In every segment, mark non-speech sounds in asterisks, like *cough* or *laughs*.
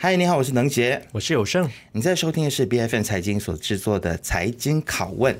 嗨，你好，我是能杰，我是有胜。你在收听的是 B F N 财经所制作的财经拷问。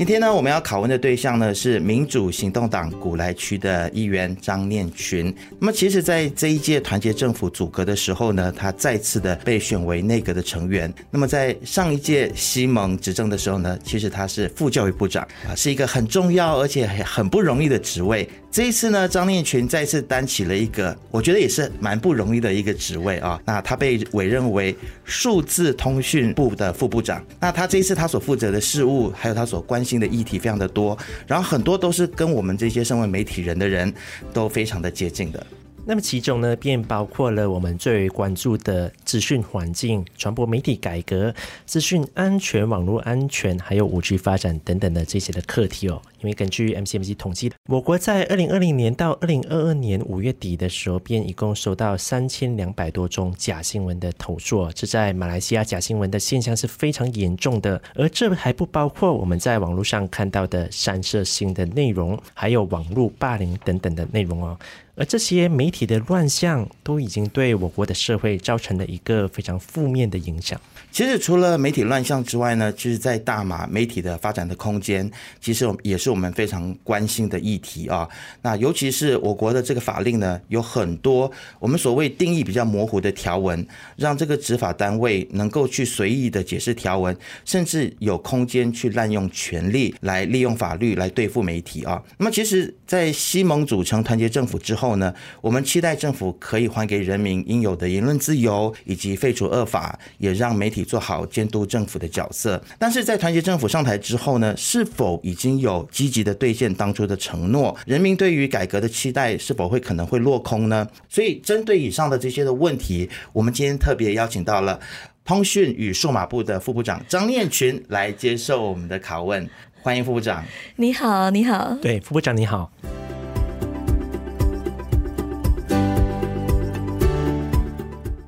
今天呢，我们要拷问的对象呢是民主行动党古来区的议员张念群。那么，其实，在这一届团结政府组阁的时候呢，他再次的被选为内阁的成员。那么，在上一届西蒙执政的时候呢，其实他是副教育部长啊，是一个很重要而且很不容易的职位。这一次呢，张念群再次担起了一个我觉得也是蛮不容易的一个职位啊。那他被委任为数字通讯部的副部长。那他这一次他所负责的事务，还有他所关心。的议题非常的多，然后很多都是跟我们这些身为媒体人的人都非常的接近的。那么其中呢，便包括了我们最为关注的资讯环境、传播媒体改革、资讯安全、网络安全，还有五 G 发展等等的这些的课题哦。因为根据 MCMC 统计，我国在二零二零年到二零二二年五月底的时候，便一共收到三千两百多宗假新闻的投诉。这在马来西亚假新闻的现象是非常严重的，而这还不包括我们在网络上看到的煽涉性的内容，还有网络霸凌等等的内容哦。而这些媒体的乱象，都已经对我国的社会造成了一个非常负面的影响。其实除了媒体乱象之外呢，就是，在大马媒体的发展的空间，其实也是我们非常关心的议题啊。那尤其是我国的这个法令呢，有很多我们所谓定义比较模糊的条文，让这个执法单位能够去随意的解释条文，甚至有空间去滥用权力来利用法律来对付媒体啊。那么，其实，在西蒙组成团结政府之后呢，我们期待政府可以还给人民应有的言论自由，以及废除恶法，也让媒体。做好监督政府的角色，但是在团结政府上台之后呢，是否已经有积极的兑现当初的承诺？人民对于改革的期待是否会可能会落空呢？所以，针对以上的这些的问题，我们今天特别邀请到了通讯与数码部的副部长张念群来接受我们的拷问。欢迎副部长。你好，你好。对，副部长你好。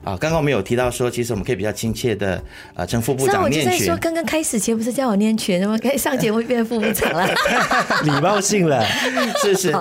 啊，刚刚我们有提到说，其实我们可以比较亲切的呃称副部长念群。我就在说，刚刚开始前不是叫我念群，我可以上节目变副部长了，*laughs* 礼貌性了，*laughs* 是是。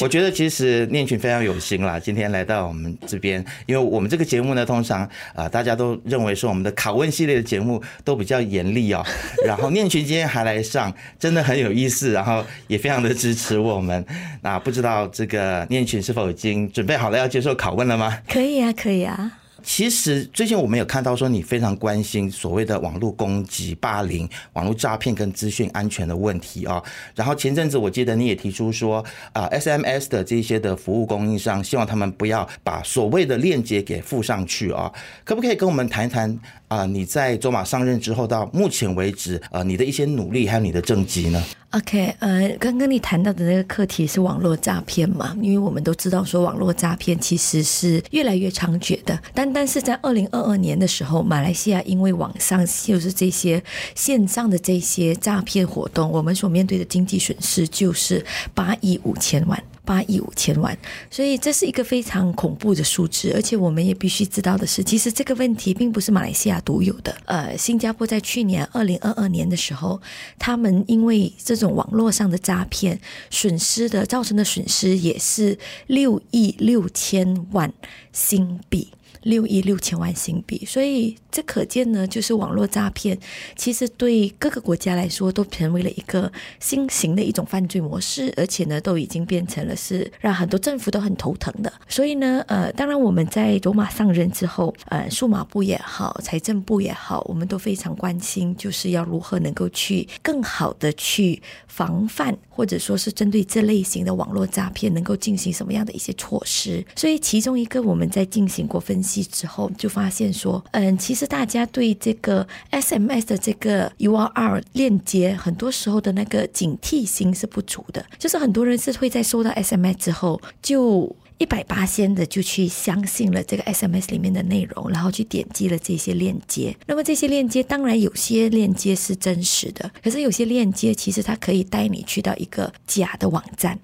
我觉得其实念群非常有心啦，今天来到我们这边，因为我们这个节目呢，通常啊、呃、大家都认为说我们的拷问系列的节目都比较严厉哦，*laughs* 然后念群今天还来上，真的很有意思，然后也非常的支持我们。那不知道这个念群是否已经准备好了要接受拷问了吗？可以啊，可以啊。其实最近我们有看到说，你非常关心所谓的网络攻击、霸凌、网络诈骗跟资讯安全的问题啊。然后前阵子我记得你也提出说，啊，SMS 的这些的服务供应商，希望他们不要把所谓的链接给附上去啊。可不可以跟我们谈一谈啊？你在走马上任之后到目前为止，呃，你的一些努力还有你的政绩呢？OK，呃，刚刚你谈到的那个课题是网络诈骗嘛？因为我们都知道说网络诈骗其实是越来越猖獗的。单单是在二零二二年的时候，马来西亚因为网上就是这些线上的这些诈骗活动，我们所面对的经济损失就是八亿五千万。八亿五千万，所以这是一个非常恐怖的数字，而且我们也必须知道的是，其实这个问题并不是马来西亚独有的。呃，新加坡在去年二零二二年的时候，他们因为这种网络上的诈骗，损失的造成的损失也是六亿六千万新币。六亿六千万新币，所以这可见呢，就是网络诈骗其实对各个国家来说都成为了一个新型的一种犯罪模式，而且呢，都已经变成了是让很多政府都很头疼的。所以呢，呃，当然我们在走马上任之后，呃，数码部也好，财政部也好，我们都非常关心，就是要如何能够去更好的去防范，或者说是针对这类型的网络诈骗，能够进行什么样的一些措施。所以其中一个我们在进行过分析。之后就发现说，嗯，其实大家对这个 SMS 的这个 URL 链接，很多时候的那个警惕心是不足的。就是很多人是会在收到 SMS 之后，就一百八仙的就去相信了这个 SMS 里面的内容，然后去点击了这些链接。那么这些链接，当然有些链接是真实的，可是有些链接其实它可以带你去到一个假的网站。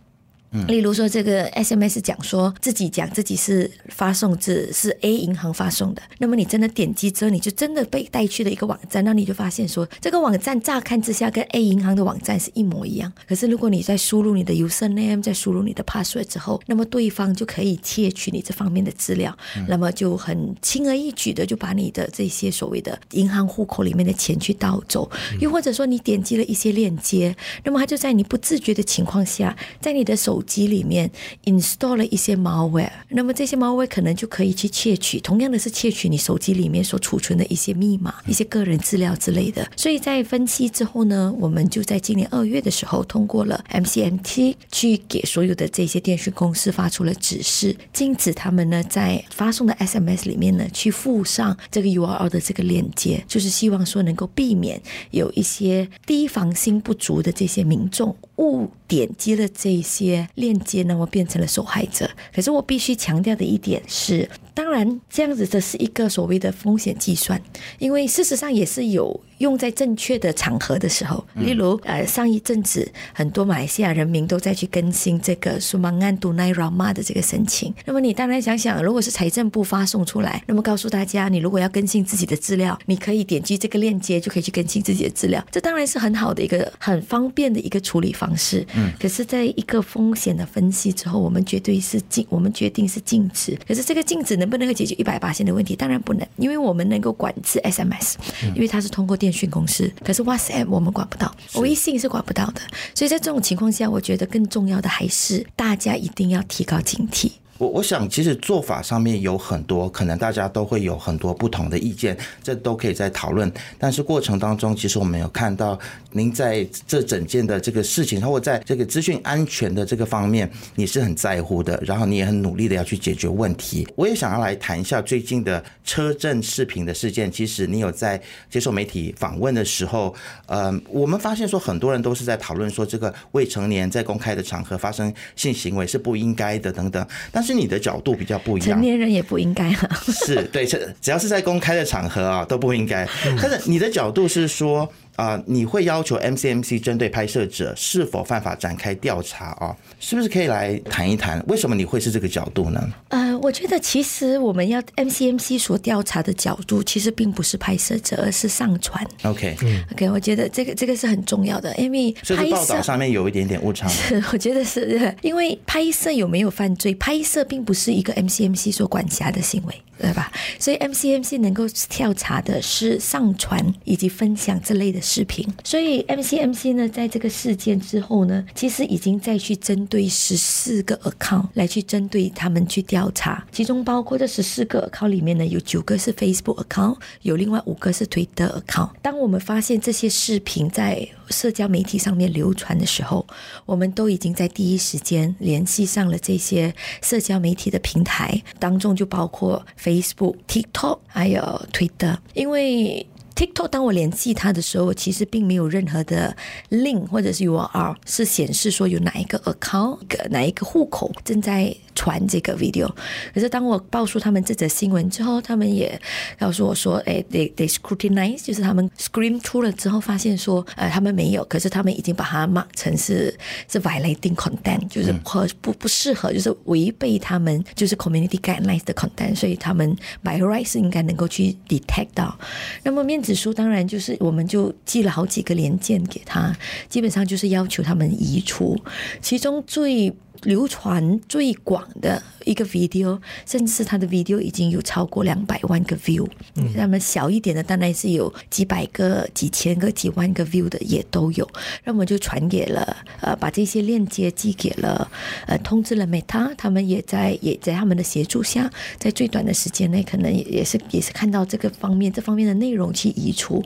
嗯，例如说这个 SMS 讲说自己讲自己是发送至是 A 银行发送的，那么你真的点击之后，你就真的被带去了一个网站，那你就发现说这个网站乍看之下跟 A 银行的网站是一模一样，可是如果你在输入你的 username，在输入你的 password 之后，那么对方就可以窃取你这方面的资料，嗯、那么就很轻而易举的就把你的这些所谓的银行户口里面的钱去盗走，又或者说你点击了一些链接，那么他就在你不自觉的情况下，在你的手机里面 install 了一些 malware，那么这些 malware 可能就可以去窃取，同样的是窃取你手机里面所储存的一些密码、一些个人资料之类的。所以在分析之后呢，我们就在今年二月的时候通过了 MCMT 去给所有的这些电讯公司发出了指示，禁止他们呢在发送的 SMS 里面呢去附上这个 URL 的这个链接，就是希望说能够避免有一些提防心不足的这些民众误点击了这些链接，那么变成了受害者。可是我必须强调的一点是，当然这样子这是一个所谓的风险计算，因为事实上也是有用在正确的场合的时候，例如呃上一阵子很多马来西亚人民都在去更新这个 Sumbangan Tunai Ramah 的这个申请。那么你当然想想，如果是财政部发送出来，那么告诉大家，你如果要更新自己的资料，你可以点击这个链接就可以去更新自己的资料，这当然是很好的一个很方便的一个处理方式。嗯，可是在一个风险的分析之后，我们绝对是禁，我们决定是禁止。可是这个禁止能不能够解决一百八线的问题？当然不能，因为我们能够管制 SMS，因为它是通过电讯公司。可是 WhatsApp 我们管不到，微信是管不到的。所以在这种情况下，我觉得更重要的还是大家一定要提高警惕。我想，其实做法上面有很多，可能大家都会有很多不同的意见，这都可以再讨论。但是过程当中，其实我们有看到您在这整件的这个事情，或在这个资讯安全的这个方面，你是很在乎的，然后你也很努力的要去解决问题。我也想要来谈一下最近的车震视频的事件。其实你有在接受媒体访问的时候，呃，我们发现说很多人都是在讨论说，这个未成年在公开的场合发生性行为是不应该的等等，但是你的角度比较不一样，成年人也不应该啊。是对，只要是在公开的场合啊，都不应该。但是你的角度是说。啊，你会要求 MCMC 针对拍摄者是否犯法展开调查啊？是不是可以来谈一谈？为什么你会是这个角度呢？呃，我觉得其实我们要 MCMC 所调查的角度，其实并不是拍摄者，而是上传。OK，OK，我觉得这个这个是很重要的，因为拍摄报道上面有一点点误差。是，*laughs* 我觉得是因为拍摄有没有犯罪，拍摄并不是一个 MCMC 所管辖的行为。对吧？所以 MCMC 能够调查的是上传以及分享这类的视频。所以 MCMC 呢，在这个事件之后呢，其实已经再去针对十四个 account 来去针对他们去调查，其中包括这十四个 account 里面呢，有九个是 Facebook account，有另外五个是 Twitter account。当我们发现这些视频在社交媒体上面流传的时候，我们都已经在第一时间联系上了这些社交媒体的平台，当中就包括 Facebook、TikTok 还有 Twitter，因为。TikTok，当我联系他的时候，其实并没有任何的 link 或者是 URL 是显示说有哪一个 account、哪一个户口正在传这个 video。可是当我报出他们这则新闻之后，他们也告诉我说：“哎，they they scrutinize，就是他们 screen 出了之后，发现说，呃，他们没有，可是他们已经把它 mark 成是是 violating content，就是和不不适合，就是违背他们就是 community guidelines 的 content，所以他们 by right 是应该能够去 detect 到。那么面。子书当然就是，我们就寄了好几个连件给他，基本上就是要求他们移除，其中最。流传最广的一个 video，甚至是他的 video 已经有超过两百万个 view。嗯，那么小一点的当然是有几百个、几千个、几万个 view 的也都有。那么就传给了呃，把这些链接寄给了呃，通知了 Meta，他们也在也在他们的协助下，在最短的时间内，可能也也是也是看到这个方面这方面的内容去移除。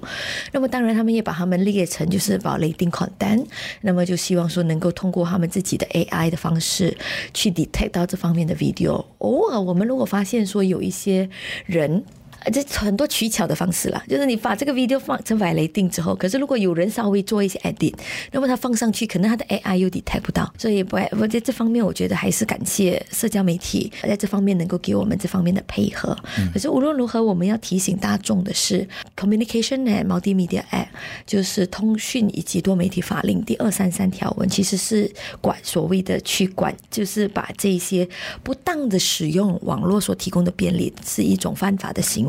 那么当然他们也把他们列成就是 violating content，那么就希望说能够通过他们自己的 AI 的方式。去 detect 到这方面的 video。偶尔我们如果发现说有一些人这很多取巧的方式啦，就是你把这个 video 放成 violating 之后，可是如果有人稍微做一些 edit，那么他放上去，可能他的 AI 又 detect 不到，所以不，我在这方面我觉得还是感谢社交媒体在这方面能够给我们这方面的配合。嗯、可是无论如何，我们要提醒大众的是，Communication and Multimedia Act 就是通讯以及多媒体法令第二三三条文，其实是管所谓的去管，就是把这些不当的使用网络所提供的便利是一种犯法的行为。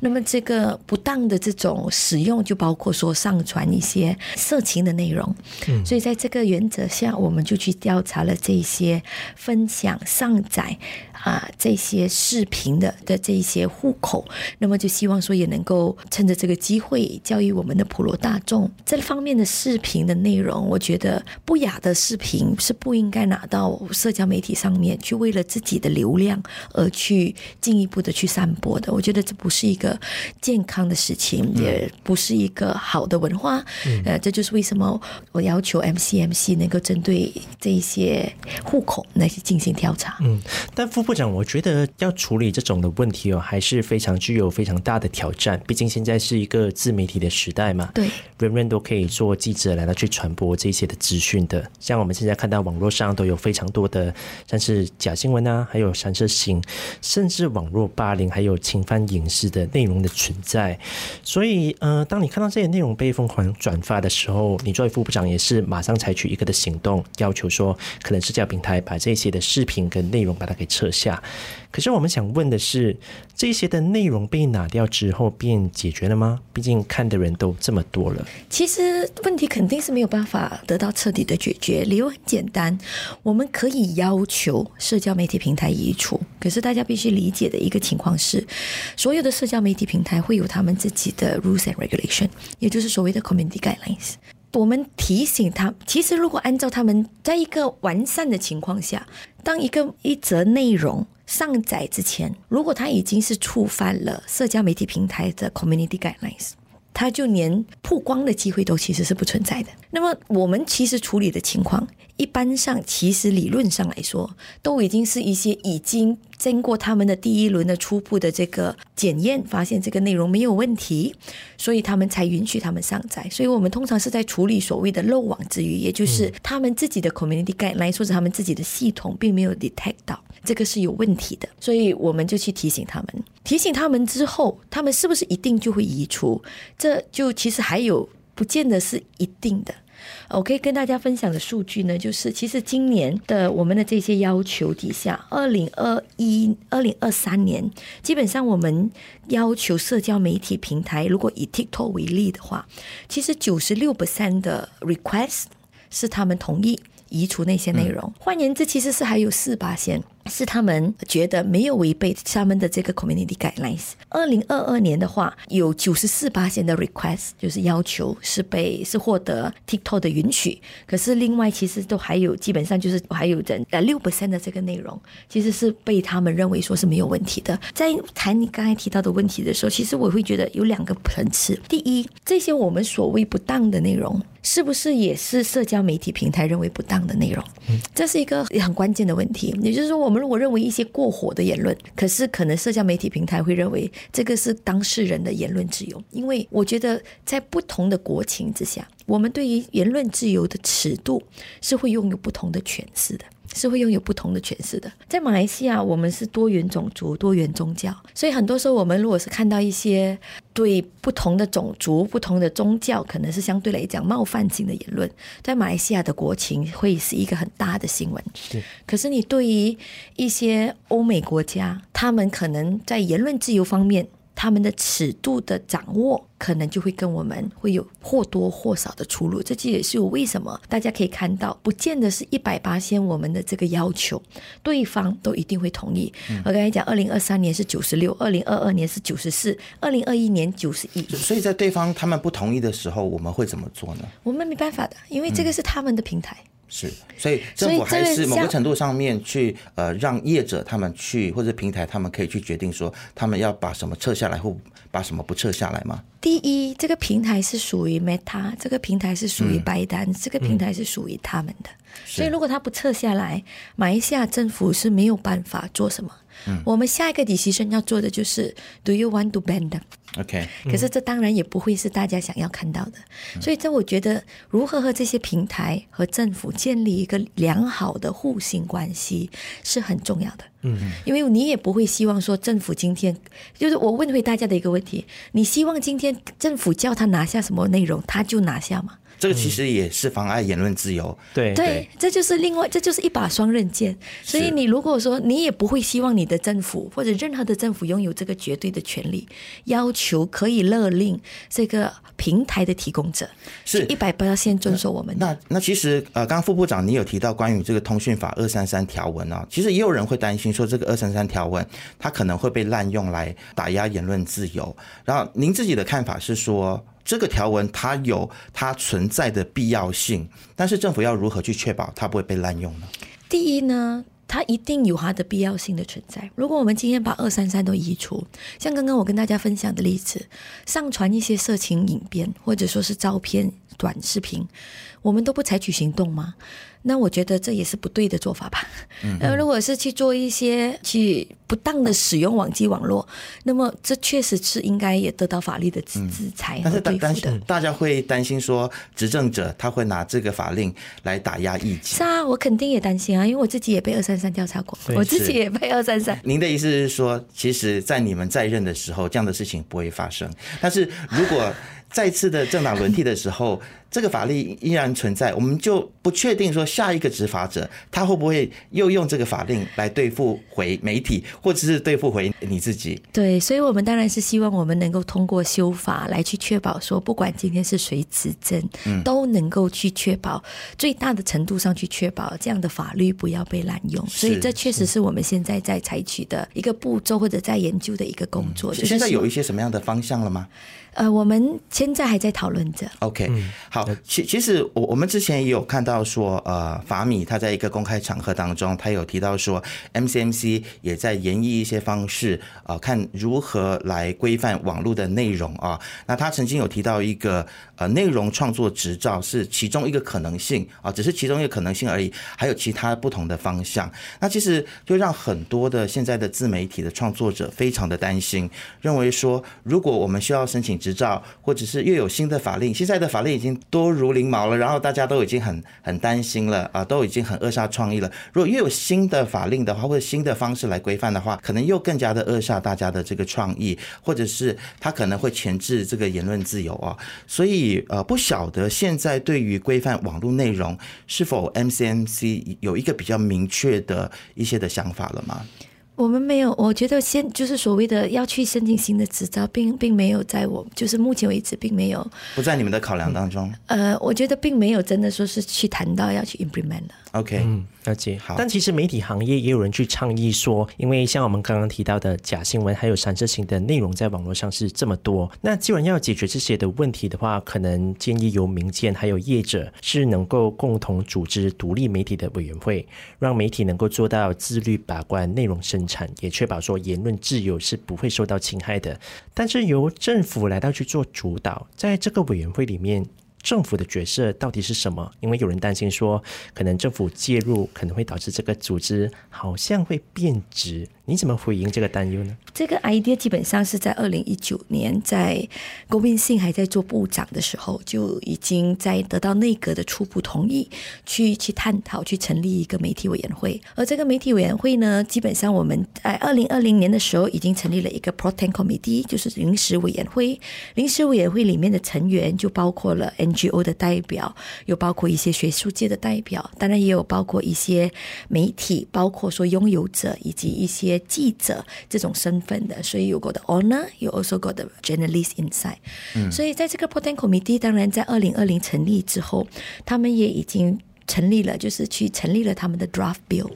那么这个不当的这种使用，就包括说上传一些色情的内容。嗯，所以在这个原则下，我们就去调查了这些分享、上载啊这些视频的的这些户口。那么就希望说也能够趁着这个机会，教育我们的普罗大众这方面的视频的内容。我觉得不雅的视频是不应该拿到社交媒体上面去，为了自己的流量而去进一步的去散播的。我觉得这不是一个健康的事情，也不是一个好的文化。嗯、呃，这就是为什么我要求 MCMC 能够针对这一些户口来进行调查。嗯，但副部长，我觉得要处理这种的问题哦，还是非常具有非常大的挑战。毕竟现在是一个自媒体的时代嘛，对，人人都可以做记者来到去传播这些的资讯的。像我们现在看到网络上都有非常多的像是假新闻啊，还有三色性，甚至网络霸凌，还有侵犯隐私的内容的存在。所以，呃，当你看到这些内容被疯狂转发的时候，你作为副部长也是马上采取一个的行动，要求说可能社交平台把这些的视频跟内容把它给撤下。可是我们想问的是，这些的内容被拿掉之后便解决了吗？毕竟看的人都这么多了。其实问题肯定是没有办法得到彻底的解决。理由很简单，我们可以要求社交媒体平台移除，可是大家必须理解的一个情况是，所有的社交媒体平台会有他们自己的 rules and regulation，也就是所谓的 community guidelines。我们提醒他，其实如果按照他们在一个完善的情况下，当一个一则内容上载之前，如果它已经是触犯了社交媒体平台的 community guidelines，他就连曝光的机会都其实是不存在的。那么我们其实处理的情况，一般上其实理论上来说，都已经是一些已经。经过他们的第一轮的初步的这个检验，发现这个内容没有问题，所以他们才允许他们上载。所以我们通常是在处理所谓的漏网之鱼，也就是他们自己的 community guideline 说是他们自己的系统并没有 detect 到这个是有问题的，所以我们就去提醒他们。提醒他们之后，他们是不是一定就会移除？这就其实还有不见得是一定的。我可以跟大家分享的数据呢，就是其实今年的我们的这些要求底下，二零二一、二零二三年，基本上我们要求社交媒体平台，如果以 TikTok 为例的话，其实九十六 percent 的 request 是他们同意移除那些内容。换言之，其实是还有四 percent。是他们觉得没有违背他们的这个 community guidelines。二零二二年的话，有九十四八的 request 就是要求是被是获得 TikTok 的允许。可是另外其实都还有基本上就是还有人呃六 percent 的这个内容其实是被他们认为说是没有问题的。在谈你刚才提到的问题的时候，其实我会觉得有两个层次。第一，这些我们所谓不当的内容，是不是也是社交媒体平台认为不当的内容？这是一个很关键的问题。也就是说，我们。如果认为一些过火的言论，可是可能社交媒体平台会认为这个是当事人的言论自由，因为我觉得在不同的国情之下，我们对于言论自由的尺度是会拥有不同的诠释的。是会拥有不同的诠释的。在马来西亚，我们是多元种族、多元宗教，所以很多时候我们如果是看到一些对不同的种族、不同的宗教，可能是相对来讲冒犯性的言论，在马来西亚的国情会是一个很大的新闻。是。可是你对于一些欧美国家，他们可能在言论自由方面。他们的尺度的掌握，可能就会跟我们会有或多或少的出入。这这也是为什么大家可以看到，不见得是一百八千我们的这个要求，对方都一定会同意。嗯、我刚才讲，二零二三年是九十六，二零二二年是九十四，二零二一年九十一。所以在对方他们不同意的时候，我们会怎么做呢？我们没办法的，因为这个是他们的平台。嗯是，所以政府还是某个程度上面去呃，让业者他们去或者平台他们可以去决定说，他们要把什么撤下来或把什么不撤下来吗？第一，这个平台是属于 Meta，这个平台是属于 ByteDance，这个平台是属于他们的。所以如果他不撤下来，马来西亚政府是没有办法做什么。嗯，我们下一个 decision 要做的就是，Do you want to ban them？OK，可是这当然也不会是大家想要看到的，嗯、所以这我觉得如何和这些平台和政府建立一个良好的互信关系是很重要的。嗯，因为你也不会希望说政府今天就是我问回大家的一个问题：你希望今天政府叫他拿下什么内容，他就拿下吗？这个其实也是妨碍言论自由。嗯、对对，这就是另外，这就是一把双刃剑。所以你如果说你也不会希望你的政府或者任何的政府拥有这个绝对的权利，要求可以勒令这个平台的提供者是一百要先遵守我们的。那那其实呃，刚刚副部长你有提到关于这个通讯法二三三条文啊，其实也有人会担心说这个二三三条文它可能会被滥用来打压言论自由。然后您自己的看法是说？这个条文它有它存在的必要性，但是政府要如何去确保它不会被滥用呢？第一呢，它一定有它的必要性的存在。如果我们今天把二三三都移除，像刚刚我跟大家分享的例子，上传一些色情影片或者说是照片、短视频，我们都不采取行动吗？那我觉得这也是不对的做法吧。嗯，如果是去做一些去不当的使用网际网络，那么这确实是应该也得到法律的制裁。但是担心大家会担心说，执政者他会拿这个法令来打压异己。是啊，我肯定也担心啊，因为我自己也被二三三调查过，我自己也被二三三。您的意思是说，其实，在你们在任的时候，这样的事情不会发生。但是如果再次的政党轮替的时候，这个法律依然存在，我们就不确定说下一个执法者他会不会又用这个法令来对付回媒体，或者是对付回你自己。对，所以我们当然是希望我们能够通过修法来去确保说，不管今天是谁执政，嗯，都能够去确保最大的程度上去确保这样的法律不要被滥用。所以这确实是我们现在在采取的一个步骤或者在研究的一个工作。嗯，现在有一些什么样的方向了吗？呃，我们现在还在讨论着。OK，好，其其实我我们之前也有看到说，呃，法米他在一个公开场合当中，他有提到说，MCMC 也在研议一些方式，呃，看如何来规范网络的内容啊。那他曾经有提到一个呃内容创作执照是其中一个可能性啊，只是其中一个可能性而已，还有其他不同的方向。那其实就让很多的现在的自媒体的创作者非常的担心，认为说，如果我们需要申请。执照，或者是又有新的法令，现在的法令已经多如翎毛了，然后大家都已经很很担心了啊，都已经很扼杀创意了。如果又有新的法令的话，或者新的方式来规范的话，可能又更加的扼杀大家的这个创意，或者是他可能会钳制这个言论自由啊。所以呃，不晓得现在对于规范网络内容，是否 MCMC 有一个比较明确的一些的想法了吗？我们没有，我觉得先就是所谓的要去申请新的执照，并并没有在我就是目前为止并没有不在你们的考量当中。呃，我觉得并没有真的说是去谈到要去 implement 了。OK，嗯，了解。好，但其实媒体行业也有人去倡议说，因为像我们刚刚提到的假新闻还有煽涉性的内容在网络上是这么多，那既然要解决这些的问题的话，可能建议由民间还有业者是能够共同组织独立媒体的委员会，让媒体能够做到自律把关内容生产，也确保说言论自由是不会受到侵害的。但是由政府来到去做主导，在这个委员会里面。政府的角色到底是什么？因为有人担心说，可能政府介入可能会导致这个组织好像会变质。你怎么回应这个担忧呢？这个 idea 基本上是在二零一九年，在龚明信还在做部长的时候，就已经在得到内阁的初步同意，去去探讨去成立一个媒体委员会。而这个媒体委员会呢，基本上我们在二零二零年的时候已经成立了一个 Pro Tem Committee，就是临时委员会。临时委员会里面的成员就包括了 NGO 的代表，又包括一些学术界的代表，当然也有包括一些媒体，包括说拥有者以及一些。记者这种身份的，所以有过的 owner，有 also got the journalist inside。嗯，所以在这个 Tem Committee，当然在二零二零成立之后，他们也已经成立了，就是去成立了他们的 draft bill。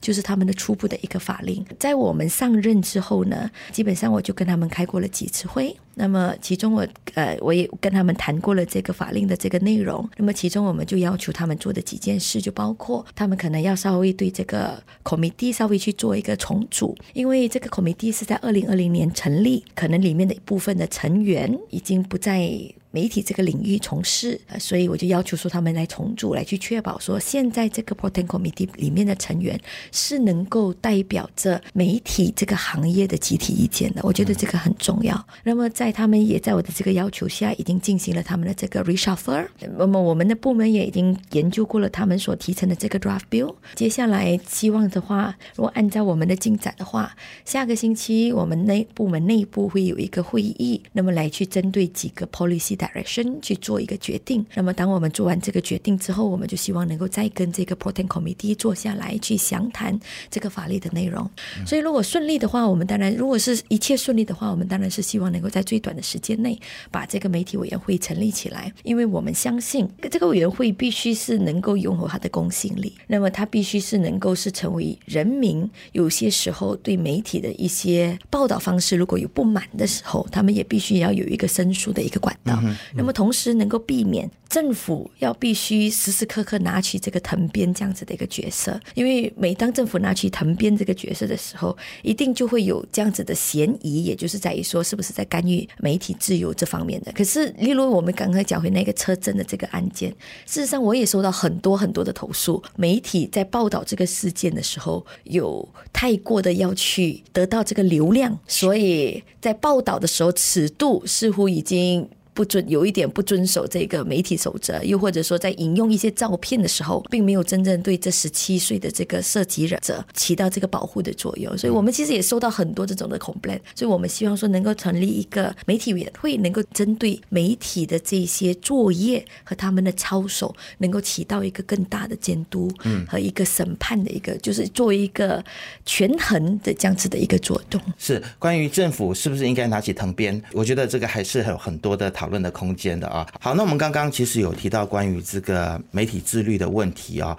就是他们的初步的一个法令，在我们上任之后呢，基本上我就跟他们开过了几次会，那么其中我呃我也跟他们谈过了这个法令的这个内容。那么其中我们就要求他们做的几件事，就包括他们可能要稍微对这个 committee 稍微去做一个重组，因为这个 committee 是在二零二零年成立，可能里面的一部分的成员已经不再。媒体这个领域从事，呃所以我就要求说他们来重组，来去确保说现在这个 Proton Committee 里面的成员是能够代表着媒体这个行业的集体意见的。我觉得这个很重要。那么在他们也在我的这个要求下，已经进行了他们的这个 reshuffle。那么我们的部门也已经研究过了他们所提成的这个 draft bill。接下来希望的话，如果按照我们的进展的话，下个星期我们内部门内部会有一个会议，那么来去针对几个 policy。Direction 去做一个决定。那么，当我们做完这个决定之后，我们就希望能够再跟这个 Proton Committee 坐下来去详谈这个法律的内容。所以，如果顺利的话，我们当然如果是一切顺利的话，我们当然是希望能够在最短的时间内把这个媒体委员会成立起来。因为我们相信这个委员会必须是能够拥有它的公信力，那么它必须是能够是成为人民有些时候对媒体的一些报道方式如果有不满的时候，他们也必须要有一个申诉的一个管道。那么同时能够避免政府要必须时时刻刻拿起这个藤鞭这样子的一个角色，因为每当政府拿起藤鞭这个角色的时候，一定就会有这样子的嫌疑，也就是在于说是不是在干预媒体自由这方面的。可是，例如我们刚刚讲回那个车震的这个案件，事实上我也收到很多很多的投诉，媒体在报道这个事件的时候，有太过的要去得到这个流量，所以在报道的时候尺度似乎已经。不遵有一点不遵守这个媒体守则，又或者说在引用一些照片的时候，并没有真正对这十七岁的这个涉及人者起到这个保护的作用。所以我们其实也收到很多这种的 complaint，所以我们希望说能够成立一个媒体委员会，能够针对媒体的这些作业和他们的操守，能够起到一个更大的监督和一个审判的一个，就是作为一个权衡的这样子的一个作用。是关于政府是不是应该拿起藤鞭？我觉得这个还是有很多的讨论的空间的啊，好，那我们刚刚其实有提到关于这个媒体自律的问题啊，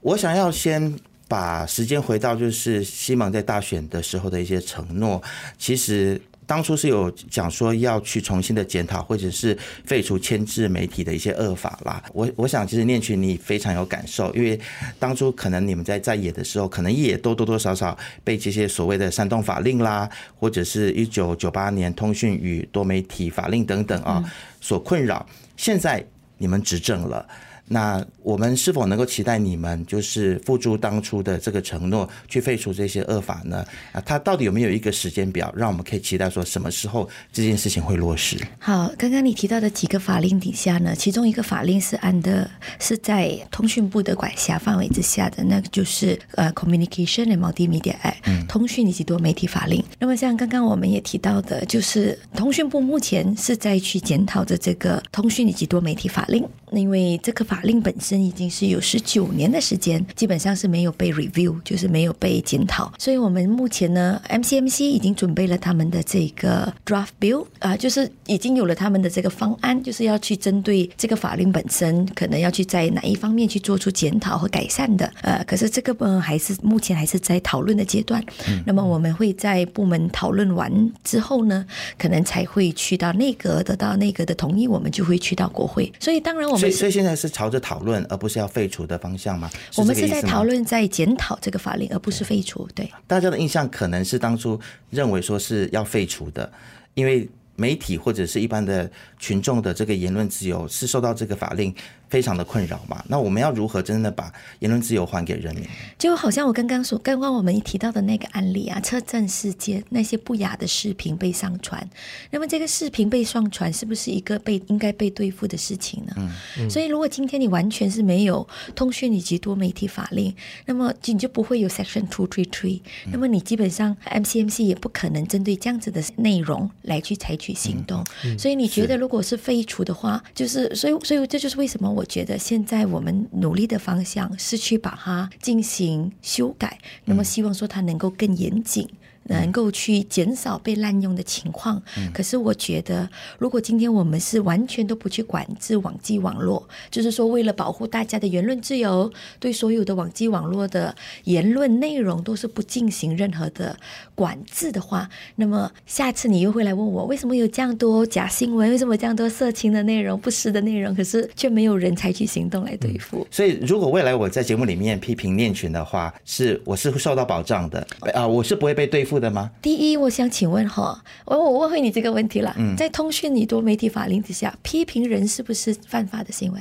我想要先把时间回到就是西蒙在大选的时候的一些承诺，其实。当初是有讲说要去重新的检讨，或者是废除牵制媒体的一些恶法啦。我我想其实念群你非常有感受，因为当初可能你们在在野的时候，可能也都多多少少被这些所谓的煽动法令啦，或者是一九九八年通讯与多媒体法令等等啊所困扰。现在你们执政了。那我们是否能够期待你们就是付诸当初的这个承诺，去废除这些恶法呢？啊，它到底有没有一个时间表，让我们可以期待说什么时候这件事情会落实？好，刚刚你提到的几个法令底下呢，其中一个法令是按的是在通讯部的管辖范围之下的，那个就是呃 Communication and Multimedia Act，通讯以及多媒体法令。那么像刚刚我们也提到的，就是通讯部目前是在去检讨的这个通讯以及多媒体法令，因为这个法。法令本身已经是有十九年的时间，基本上是没有被 review，就是没有被检讨。所以，我们目前呢，MCMC 已经准备了他们的这个 draft bill 啊，就是已经有了他们的这个方案，就是要去针对这个法令本身，可能要去在哪一方面去做出检讨和改善的。呃，可是这个呢，还是目前还是在讨论的阶段。那么，我们会在部门讨论完之后呢，可能才会去到内阁，得到内阁的同意，我们就会去到国会。所以，当然我们所以，所以现在是朝。着讨论，而不是要废除的方向吗？我们是在讨论，在检讨这个法令，而不是废除。对，大家的印象可能是当初认为说是要废除的，因为媒体或者是一般的群众的这个言论自由是受到这个法令。非常的困扰嘛，那我们要如何真的把言论自由还给人民？就好像我刚刚说，刚刚我们提到的那个案例啊，车震事件，那些不雅的视频被上传，那么这个视频被上传，是不是一个被应该被对付的事情呢？嗯，嗯，所以如果今天你完全是没有通讯以及多媒体法令，那么你就不会有 Section Two Three Three，那么你基本上 MCMC 也不可能针对这样子的内容来去采取行动。嗯嗯、所以你觉得如果是废除的话，是就是所以所以这就是为什么我。我觉得现在我们努力的方向是去把它进行修改，那么希望说它能够更严谨。能够去减少被滥用的情况。嗯、可是我觉得，如果今天我们是完全都不去管制网际网络，就是说为了保护大家的言论自由，对所有的网际网络的言论内容都是不进行任何的管制的话，那么下次你又会来问我，为什么有这样多假新闻？为什么有这样多色情的内容、不实的内容？可是却没有人采取行动来对付。嗯、所以，如果未来我在节目里面批评恋群的话，是我是会受到保障的啊，我是不会被对付的吗？第一，我想请问哈，我我问回你这个问题了。嗯，在通讯你多媒体法令之下，批评人是不是犯法的行为？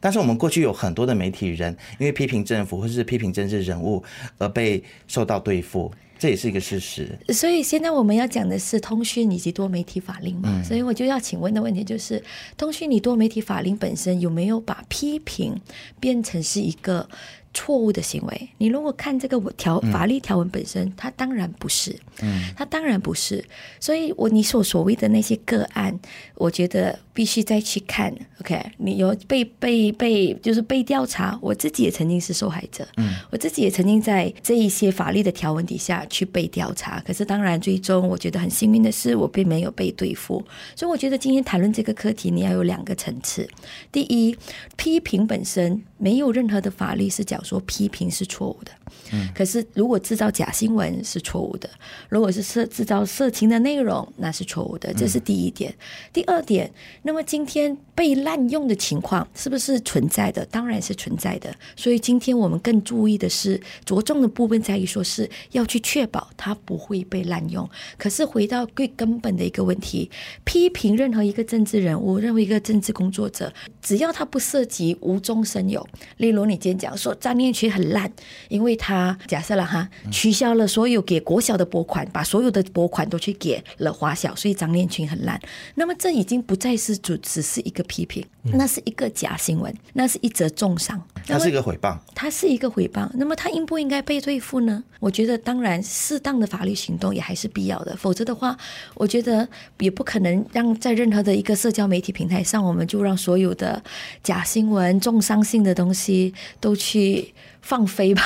但是我们过去有很多的媒体人，因为批评政府或者是批评政治人物而被受到对付。这也是一个事实，所以现在我们要讲的是通讯以及多媒体法令嘛，嗯、所以我就要请问的问题就是，通讯与多媒体法令本身有没有把批评变成是一个错误的行为？你如果看这个条法律条文本身，嗯、它当然不是，嗯，它当然不是。所以我你所所谓的那些个案，我觉得必须再去看。OK，你有被被被就是被调查，我自己也曾经是受害者，嗯，我自己也曾经在这一些法律的条文底下去被调查。可是当然，最终我觉得很幸运的是，我并没有被对付。所以我觉得今天谈论这个课题，你要有两个层次。第一，批评本身没有任何的法律是讲。说批评是错误的，嗯，可是如果制造假新闻是错误的，如果是色制造色情的内容，那是错误的，这是第一点。嗯、第二点，那么今天被滥用的情况是不是存在的？当然是存在的。所以今天我们更注意的是，着重的部分在于说是要去确保它不会被滥用。可是回到最根本的一个问题，批评任何一个政治人物，任何一个政治工作者，只要他不涉及无中生有，例如你今天讲说张念群很烂，因为他假设了哈，取消了所有给国小的拨款，把所有的拨款都去给了华小，所以张念群很烂。那么这已经不再是只只是一个批评，那是一个假新闻，那是一则重伤，它是一个诽谤，它是一个诽谤。那么他应不应该被对付呢？我觉得当然适当的法律行动也还是必要的，否则的话，我觉得也不可能让在任何的一个社交媒体平台上，我们就让所有的假新闻、重伤性的东西都去。放飞吧。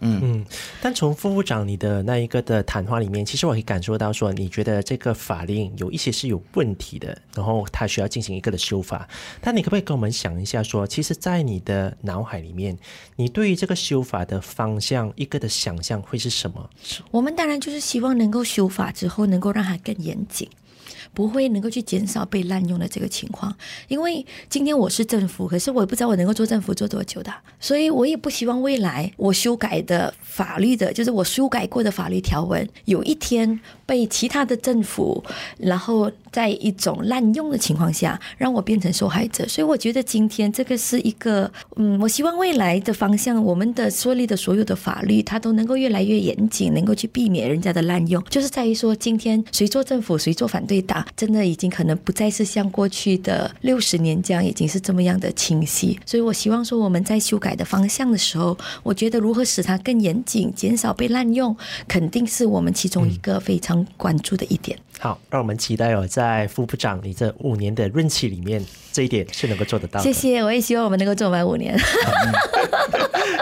嗯 *laughs* 嗯，但从副部长你的那一个的谈话里面，其实我可以感受到说，你觉得这个法令有一些是有问题的，然后它需要进行一个的修法。但你可不可以跟我们想一下说，其实，在你的脑海里面，你对于这个修法的方向一个的想象会是什么？我们当然就是希望能够修法之后，能够让它更严谨。不会能够去减少被滥用的这个情况，因为今天我是政府，可是我也不知道我能够做政府做多久的，所以我也不希望未来我修改的法律的，就是我修改过的法律条文，有一天被其他的政府，然后在一种滥用的情况下，让我变成受害者。所以我觉得今天这个是一个，嗯，我希望未来的方向，我们的设立的所有的法律，它都能够越来越严谨，能够去避免人家的滥用，就是在于说，今天谁做政府，谁做反对党。真的已经可能不再是像过去的六十年这样，已经是这么样的清晰。所以我希望说，我们在修改的方向的时候，我觉得如何使它更严谨，减少被滥用，肯定是我们其中一个非常关注的一点。嗯、好，让我们期待哦，在副部长你这五年的任期里面，这一点是能够做得到。谢谢，我也希望我们能够做满五年。*laughs* *laughs*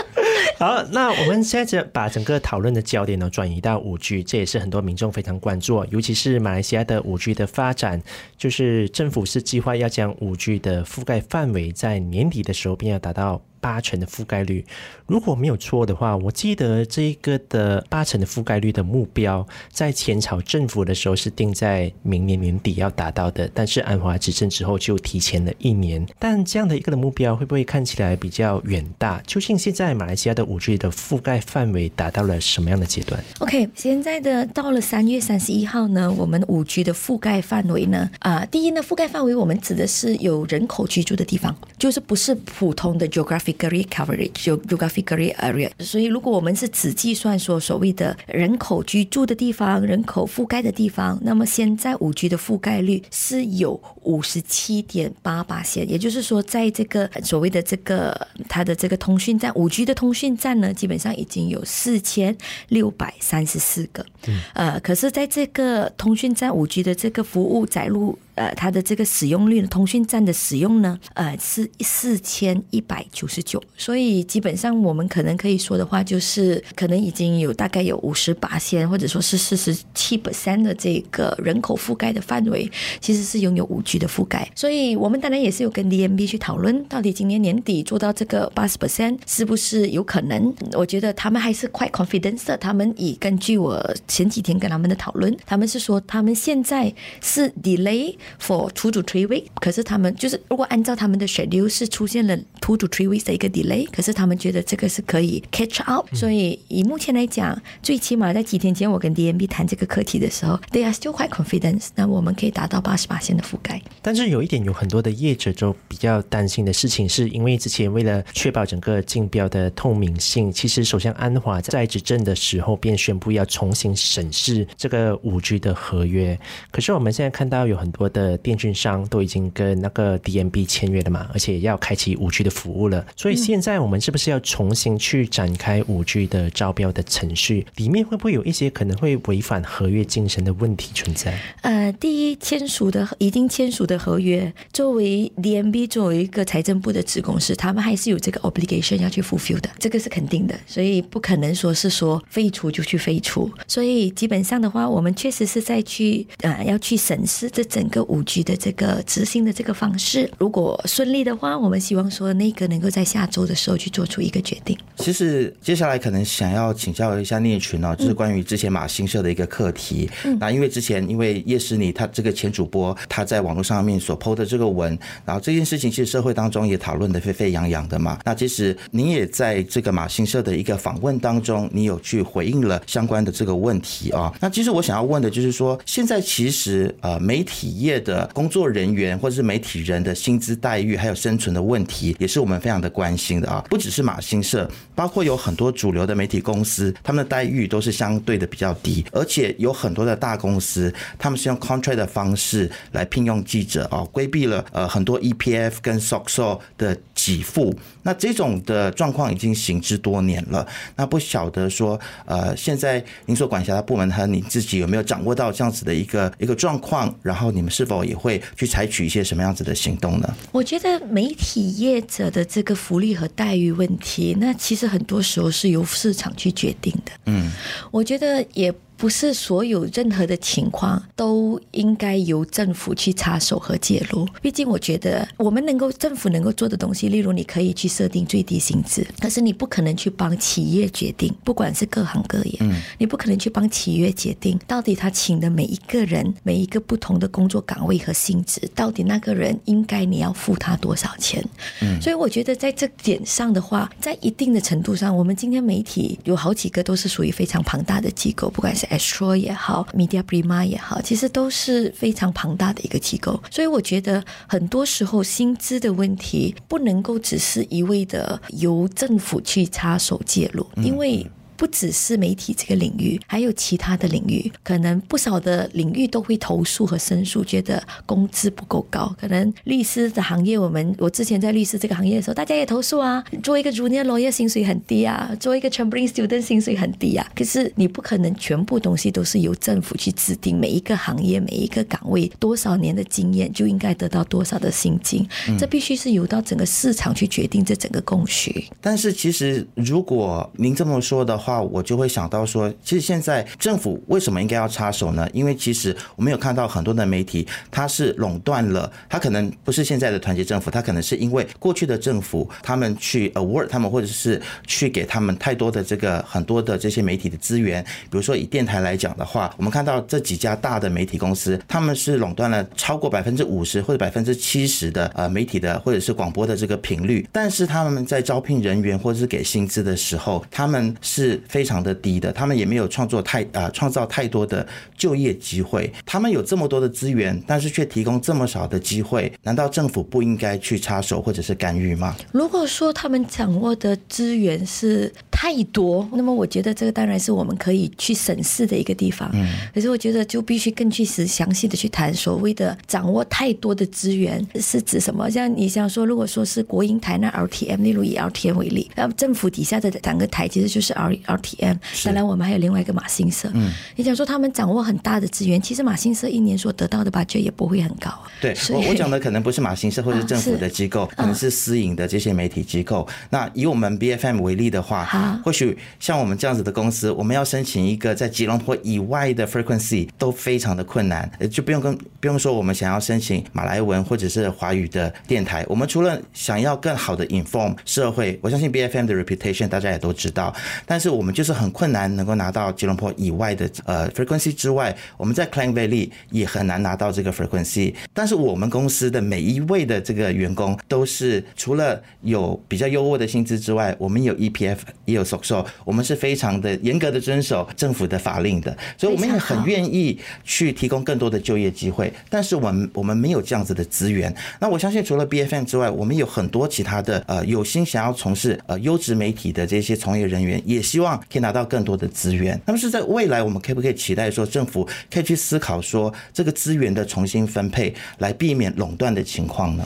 *laughs* *laughs* 好，那我们现在把整个讨论的焦点呢转移到五 G，这也是很多民众非常关注，尤其是马来西亚的五 G 的发展，就是政府是计划要将五 G 的覆盖范围在年底的时候便要达到。八成的覆盖率，如果没有错的话，我记得这一个的八成的覆盖率的目标，在前朝政府的时候是定在明年年底要达到的，但是安华执政之后就提前了一年。但这样的一个的目标会不会看起来比较远大？究竟现在马来西亚的五 G 的覆盖范围达到了什么样的阶段？OK，现在的到了三月三十一号呢，我们五 G 的覆盖范围呢，啊、第一呢，覆盖范围我们指的是有人口居住的地方，就是不是普通的 geographic。Coverage 就 geographic area，所以如果我们是只计算说所谓的人口居住的地方、人口覆盖的地方，那么现在五 G 的覆盖率是有五十七点八八线，也就是说，在这个所谓的这个它的这个通讯站，五 G 的通讯站呢，基本上已经有四千六百三十四个。嗯。呃，可是在这个通讯站五 G 的这个服务载入。呃，它的这个使用率，通讯站的使用呢，呃，是四千一百九十九。所以基本上我们可能可以说的话，就是可能已经有大概有五十八千，或者说是四十七 percent 的这个人口覆盖的范围，其实是拥有五 G 的覆盖。所以我们当然也是有跟 DMB 去讨论，到底今年年底做到这个八十 percent 是不是有可能？我觉得他们还是 quite confident 的。他们以根据我前几天跟他们的讨论，他们是说他们现在是 delay。For two to three weeks，可是他们就是如果按照他们的 schedule 是出现了 two to three weeks 的一个 delay，可是他们觉得这个是可以 catch up，所以以目前来讲，最起码在几天前我跟 DMB 谈这个课题的时候，they are still quite confident，那我们可以达到八十八线的覆盖。但是有一点，有很多的业者就比较担心的事情，是因为之前为了确保整个竞标的透明性，其实首相安华在执政的时候便宣布要重新审视这个五 G 的合约。可是我们现在看到有很多的电讯商都已经跟那个 DMB 签约了嘛，而且要开启五 G 的服务了。所以现在我们是不是要重新去展开五 G 的招标的程序？里面会不会有一些可能会违反合约精神的问题存在？呃，第一，签署的已经签署的合约，作为 DMB 作为一个财政部的子公司，他们还是有这个 obligation 要去 fulfill 的，这个是肯定的。所以不可能说是说废除就去废除。所以基本上的话，我们确实是在去呃要去审视这整个。五 G 的这个执行的这个方式，如果顺利的话，我们希望说那个能够在下周的时候去做出一个决定。其实接下来可能想要请教一下聂群哦，就是关于之前马新社的一个课题。嗯、那因为之前因为叶诗妮她这个前主播她在网络上面所 PO 的这个文，然后这件事情其实社会当中也讨论的沸沸扬扬的嘛。那其实您也在这个马新社的一个访问当中，你有去回应了相关的这个问题啊。那其实我想要问的就是说，现在其实呃媒体业的工作人员或者是媒体人的薪资待遇还有生存的问题，也是我们非常的关心的啊！不只是马新社，包括有很多主流的媒体公司，他们的待遇都是相对的比较低，而且有很多的大公司，他们是用 contract 的方式来聘用记者啊，规避了呃很多 EPF 跟 SOCSO 的给付。那这种的状况已经行之多年了。那不晓得说呃，现在您所管辖的部门和你自己有没有掌握到这样子的一个一个状况？然后你们是否也会去采取一些什么样子的行动呢？我觉得媒体业者的这个福利和待遇问题，那其实很多时候是由市场去决定的。嗯，我觉得也。不是所有任何的情况都应该由政府去插手和介入。毕竟，我觉得我们能够政府能够做的东西，例如你可以去设定最低薪资，可是你不可能去帮企业决定，不管是各行各业，嗯，你不可能去帮企业决定到底他请的每一个人，每一个不同的工作岗位和薪资，到底那个人应该你要付他多少钱？嗯，所以我觉得在这点上的话，在一定的程度上，我们今天媒体有好几个都是属于非常庞大的机构，不管是。Astro 也好，Media Prima 也好，其实都是非常庞大的一个机构，所以我觉得很多时候薪资的问题不能够只是一味的由政府去插手介入，因为。不只是媒体这个领域，还有其他的领域，可能不少的领域都会投诉和申诉，觉得工资不够高。可能律师的行业，我们我之前在律师这个行业的时候，大家也投诉啊，做一个 junior lawyer 薪水很低啊，做一个 chambering student 薪水很低啊。可是你不可能全部东西都是由政府去制定，每一个行业每一个岗位多少年的经验就应该得到多少的薪金，嗯、这必须是由到整个市场去决定这整个供需。但是其实如果您这么说的话，话我就会想到说，其实现在政府为什么应该要插手呢？因为其实我们有看到很多的媒体，它是垄断了，它可能不是现在的团结政府，它可能是因为过去的政府他们去 award 他们，或者是去给他们太多的这个很多的这些媒体的资源。比如说以电台来讲的话，我们看到这几家大的媒体公司，他们是垄断了超过百分之五十或者百分之七十的呃媒体的或者是广播的这个频率，但是他们在招聘人员或者是给薪资的时候，他们是。非常的低的，他们也没有创作太啊创造太多的就业机会。他们有这么多的资源，但是却提供这么少的机会，难道政府不应该去插手或者是干预吗？如果说他们掌握的资源是太多。那么我觉得这个当然是我们可以去审视的一个地方。嗯，可是我觉得就必须更去实详细的去谈所谓的掌握太多的资源是指什么？像你想说，如果说是国营台那 RTM，例如以 RTM 为例，那政府底下的两个台其实就是 R RTM。当然我们还有另外一个马新社。嗯，你想说他们掌握很大的资源，其实马新社一年所得到的 budget 也不会很高。对，我我讲的可能不是马新社或者政府的机构，*laughs* 啊、可能是私营的这些媒体机构。那以我们 BFM 为例的话，或许像我们这样子的公司，我们要申请一个在吉隆坡以外的 frequency 都非常的困难，就不用跟不用说我们想要申请马来文或者是华语的电台，我们除了想要更好的 inform 社会，我相信 BFM 的 reputation 大家也都知道，但是我们就是很困难能够拿到吉隆坡以外的呃 frequency 之外，我们在 Klang Valley 也很难拿到这个 frequency，但是我们公司的每一位的这个员工都是除了有比较优渥的薪资之外，我们有 EPF 也有 SOCSO，我们是非常的严格的遵守政府的法令的，所以我们也很愿意去提供更多的就业机会，但是我们我们没有这样子的资源。那我相信除了 BFM 之外，我们有很多其他的呃有心想要从事呃优质媒体的这些从业人员，也希望可以拿到更多的资源。那么是在未来，我们可不可以期待说政府可以去思考说这个资源的重新分配，来避免垄断的情况呢？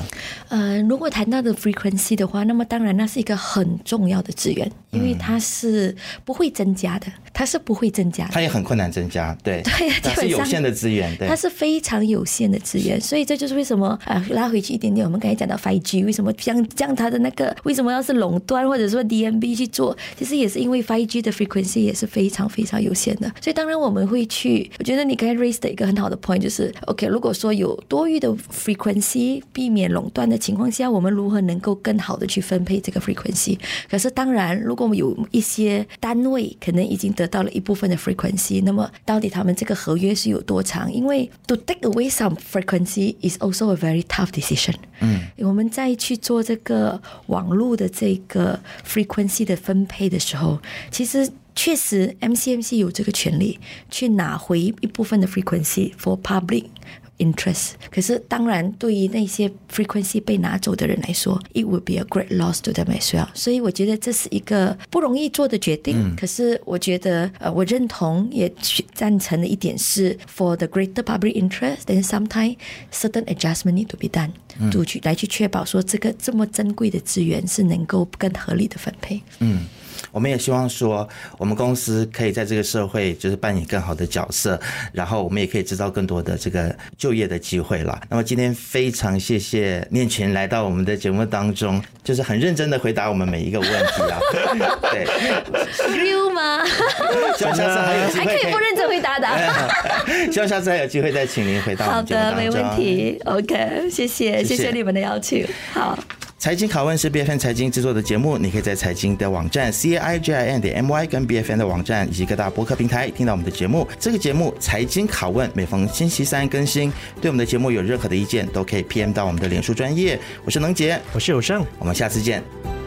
呃，如果谈到的 frequency 的话，那么当然那是一个很重要的资源，因为它是不会增加的，它是不会增加的，它也很困难增加，对对，它是有限的资源，对，它是非常有限的资源，所以这就是为什么啊、呃，拉回去一点点，我们刚才讲到 5G，为什么将将它的那个为什么要是垄断或者说 DMB 去做，其实也是因为 5G 的 frequency 也是非常非常有限的，所以当然我们会去，我觉得你刚才 raise 的一个很好的 point 就是 OK，如果说有多余的 frequency，避免垄断的情况下，我们如何能够更好的去分配这个 frequency？可是当然，如果我们有一些单位可能已经得到了一部分的 frequency，那么到底他们这个合约是有多长？因为 to take away some frequency is also a very tough decision。嗯，我们在去做这个网络的这个 frequency 的分配的时候，其实确实 MCMC 有这个权利去拿回一部分的 frequency for public。interest，可是当然，对于那些 frequency 被拿走的人来说，it would be a great loss to them as well。所以我觉得这是一个不容易做的决定。嗯、可是我觉得，呃，我认同也赞成的一点是，for the greater public interest，then sometimes certain adjustment need to be done，就去、嗯、来去确保说这个这么珍贵的资源是能够更合理的分配。嗯。我们也希望说，我们公司可以在这个社会就是扮演更好的角色，然后我们也可以制造更多的这个就业的机会了。那么今天非常谢谢念群来到我们的节目当中，就是很认真的回答我们每一个问题啊。*laughs* 对，real 吗？*laughs* 希望下次还有机会可以，还可以不认真回答的。*laughs* 希望下次还有机会再请您回答我们节目当中。好的，没问题。OK，谢谢，谢谢，谢谢你们的邀请。好。财经拷问是 B F N 财经制作的节目，你可以在财经的网站 c i g i n 点 m y 跟 B F N 的网站以及各大播客平台听到我们的节目。这个节目财经拷问每逢星期三更新。对我们的节目有任何的意见，都可以 PM 到我们的脸书专业。我是能杰，我是有胜，我们下次见。